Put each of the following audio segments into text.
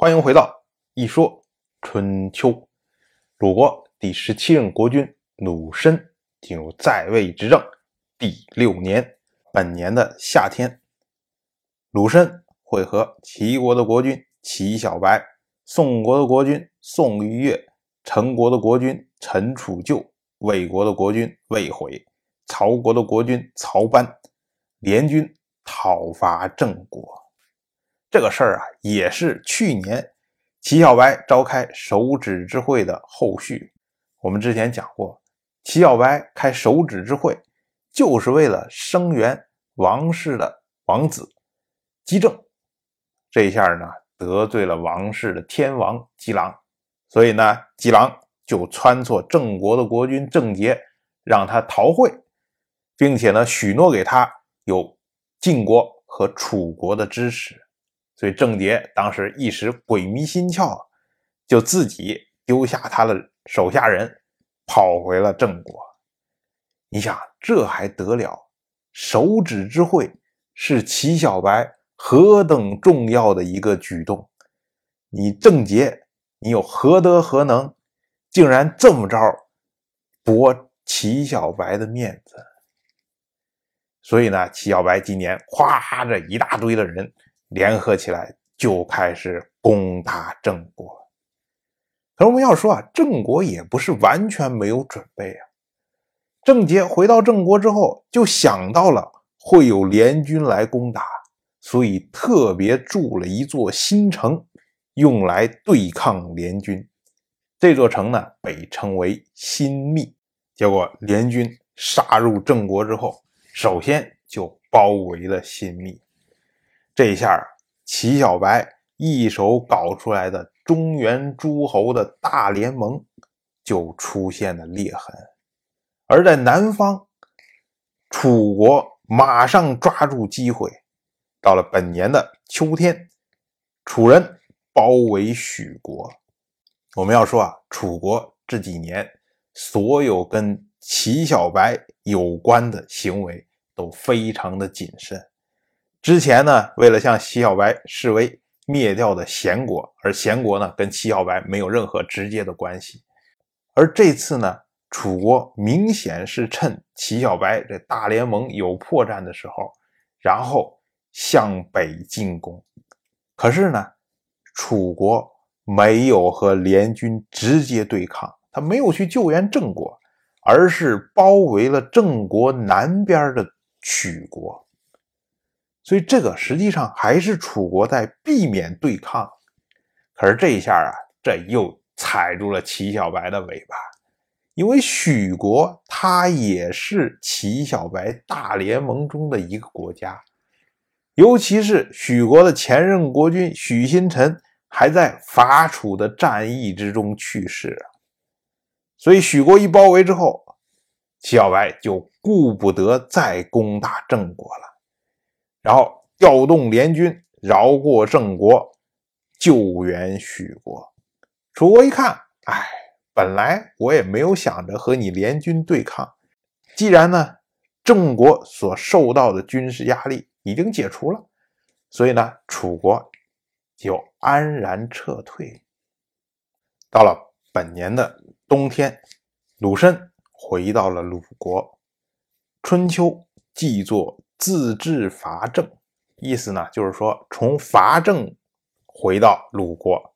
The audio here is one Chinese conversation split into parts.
欢迎回到一说春秋。鲁国第十七任国君鲁申进入在位执政第六年，本年的夏天，鲁申会和齐国的国君齐小白、宋国的国君宋玉月、陈国的国君陈楚旧、魏国的国君魏悔、曹国的国君曹班联军讨伐郑国。这个事儿啊，也是去年齐小白召开手指之会的后续。我们之前讲过，齐小白开手指之会，就是为了声援王室的王子姬正。这一下呢，得罪了王室的天王姬狼，所以呢，姬狼就撺掇郑国的国君郑杰，让他逃会，并且呢，许诺给他有晋国和楚国的支持。所以郑杰当时一时鬼迷心窍，就自己丢下他的手下人。跑回了郑国，你想这还得了？手指之会是齐小白何等重要的一个举动，你郑杰，你有何德何能，竟然这么着驳齐小白的面子？所以呢，齐小白今年夸着一大堆的人联合起来，就开始攻打郑国。可是我们要说啊，郑国也不是完全没有准备啊。郑杰回到郑国之后，就想到了会有联军来攻打，所以特别筑了一座新城，用来对抗联军。这座城呢，被称为新密。结果联军杀入郑国之后，首先就包围了新密。这下，齐小白一手搞出来的。中原诸侯的大联盟就出现了裂痕，而在南方，楚国马上抓住机会，到了本年的秋天，楚人包围许国。我们要说啊，楚国这几年所有跟齐小白有关的行为都非常的谨慎。之前呢，为了向齐小白示威。灭掉的贤国，而贤国呢，跟齐小白没有任何直接的关系。而这次呢，楚国明显是趁齐小白这大联盟有破绽的时候，然后向北进攻。可是呢，楚国没有和联军直接对抗，他没有去救援郑国，而是包围了郑国南边的曲国。所以这个实际上还是楚国在避免对抗，可是这一下啊，这又踩住了齐小白的尾巴，因为许国它也是齐小白大联盟中的一个国家，尤其是许国的前任国君许新臣还在伐楚的战役之中去世啊，所以许国一包围之后，齐小白就顾不得再攻打郑国了。然后调动联军绕过郑国，救援许国。楚国一看，哎，本来我也没有想着和你联军对抗，既然呢郑国所受到的军事压力已经解除了，所以呢楚国就安然撤退。到了本年的冬天，鲁申回到了鲁国，春秋既作。自治伐郑，意思呢，就是说从伐郑回到鲁国。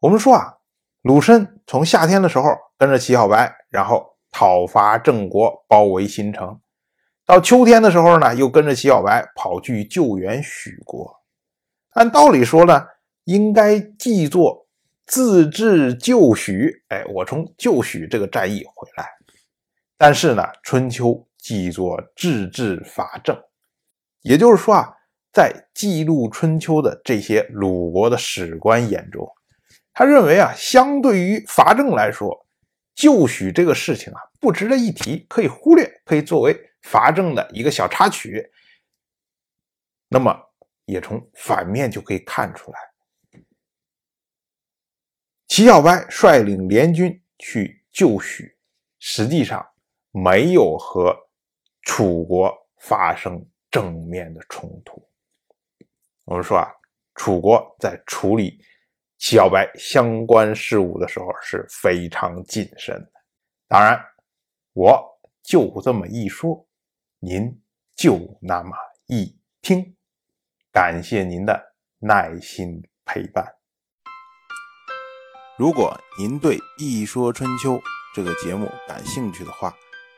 我们说啊，鲁申从夏天的时候跟着齐小白，然后讨伐郑国，包围新城；到秋天的时候呢，又跟着齐小白跑去救援许国。按道理说呢，应该记作自治救许。哎，我从救许这个战役回来。但是呢，春秋。记作治治伐郑，也就是说啊，在记录春秋的这些鲁国的史官眼中，他认为啊，相对于伐郑来说，救许这个事情啊，不值得一提，可以忽略，可以作为伐郑的一个小插曲。那么，也从反面就可以看出来，齐小白率领联军去救许，实际上没有和。楚国发生正面的冲突。我们说啊，楚国在处理小白相关事务的时候是非常谨慎的。当然，我就这么一说，您就那么一听。感谢您的耐心陪伴。如果您对《一说春秋》这个节目感兴趣的话，